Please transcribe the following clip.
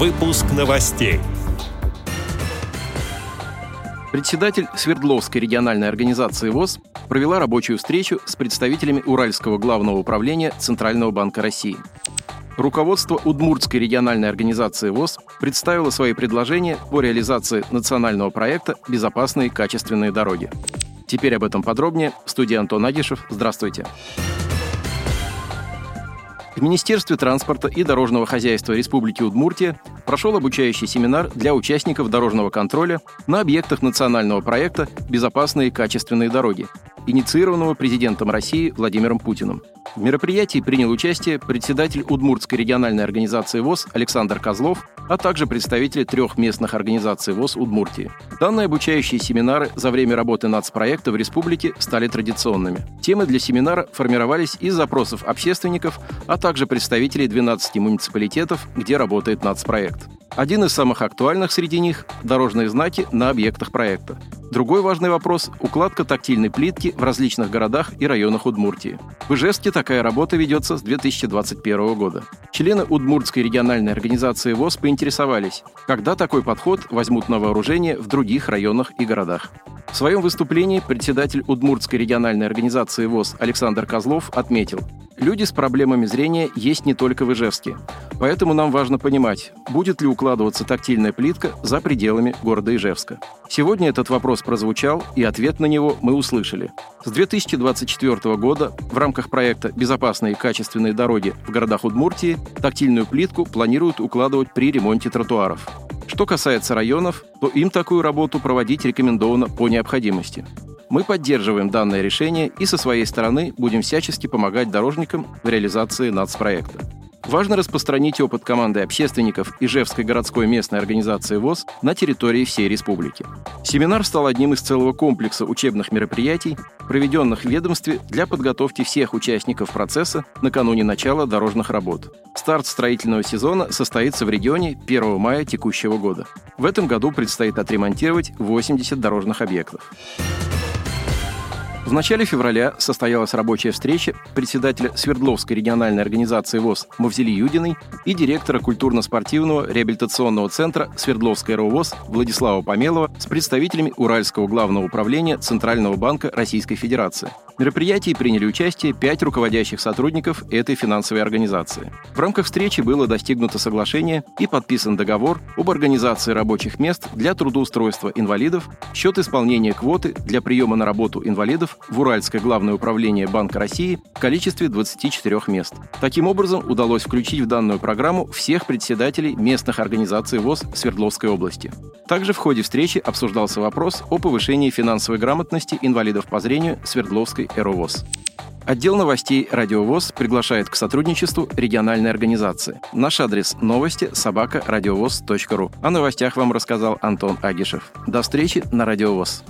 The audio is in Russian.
Выпуск новостей. Председатель Свердловской региональной организации ВОЗ провела рабочую встречу с представителями Уральского главного управления Центрального банка России. Руководство Удмуртской региональной организации ВОЗ представило свои предложения по реализации национального проекта «Безопасные качественные дороги». Теперь об этом подробнее. В студии Антон Агишев. Здравствуйте. В Министерстве транспорта и дорожного хозяйства Республики Удмуртия прошел обучающий семинар для участников дорожного контроля на объектах национального проекта «Безопасные качественные дороги», инициированного президентом России Владимиром Путиным. В мероприятии принял участие председатель Удмуртской региональной организации ВОЗ Александр Козлов, а также представители трех местных организаций ВОЗ Удмуртии. Данные обучающие семинары за время работы нацпроекта в республике стали традиционными. Темы для семинара формировались из запросов общественников, а также представителей 12 муниципалитетов, где работает нацпроект. Один из самых актуальных среди них – дорожные знаки на объектах проекта. Другой важный вопрос – укладка тактильной плитки в различных городах и районах Удмуртии. В Ижевске такая работа ведется с 2021 года. Члены Удмуртской региональной организации ВОЗ поинтересовались, когда такой подход возьмут на вооружение в других районах и городах. В своем выступлении председатель Удмуртской региональной организации ВОЗ Александр Козлов отметил, Люди с проблемами зрения есть не только в Ижевске. Поэтому нам важно понимать, будет ли укладываться тактильная плитка за пределами города Ижевска. Сегодня этот вопрос прозвучал, и ответ на него мы услышали. С 2024 года в рамках проекта «Безопасные и качественные дороги в городах Удмуртии» тактильную плитку планируют укладывать при ремонте тротуаров. Что касается районов, то им такую работу проводить рекомендовано по необходимости. Мы поддерживаем данное решение и со своей стороны будем всячески помогать дорожникам в реализации нацпроекта. Важно распространить опыт команды общественников Ижевской городской местной организации ВОЗ на территории всей республики. Семинар стал одним из целого комплекса учебных мероприятий, проведенных в ведомстве для подготовки всех участников процесса накануне начала дорожных работ. Старт строительного сезона состоится в регионе 1 мая текущего года. В этом году предстоит отремонтировать 80 дорожных объектов. В начале февраля состоялась рабочая встреча председателя Свердловской региональной организации ВОЗ Мавзели Юдиной и директора культурно-спортивного реабилитационного центра Свердловская РОВОЗ Владислава Помелова с представителями Уральского главного управления Центрального банка Российской Федерации. В мероприятии приняли участие пять руководящих сотрудников этой финансовой организации. В рамках встречи было достигнуто соглашение и подписан договор об организации рабочих мест для трудоустройства инвалидов, счет исполнения квоты для приема на работу инвалидов в Уральское главное управление Банка России в количестве 24 мест. Таким образом, удалось включить в данную программу всех председателей местных организаций ВОЗ Свердловской области. Также в ходе встречи обсуждался вопрос о повышении финансовой грамотности инвалидов по зрению Свердловской ЭРОВОЗ. Отдел новостей «Радиовоз» приглашает к сотрудничеству региональной организации. Наш адрес – новости собака радиовоз.ру. О новостях вам рассказал Антон Агишев. До встречи на «Радиовоз».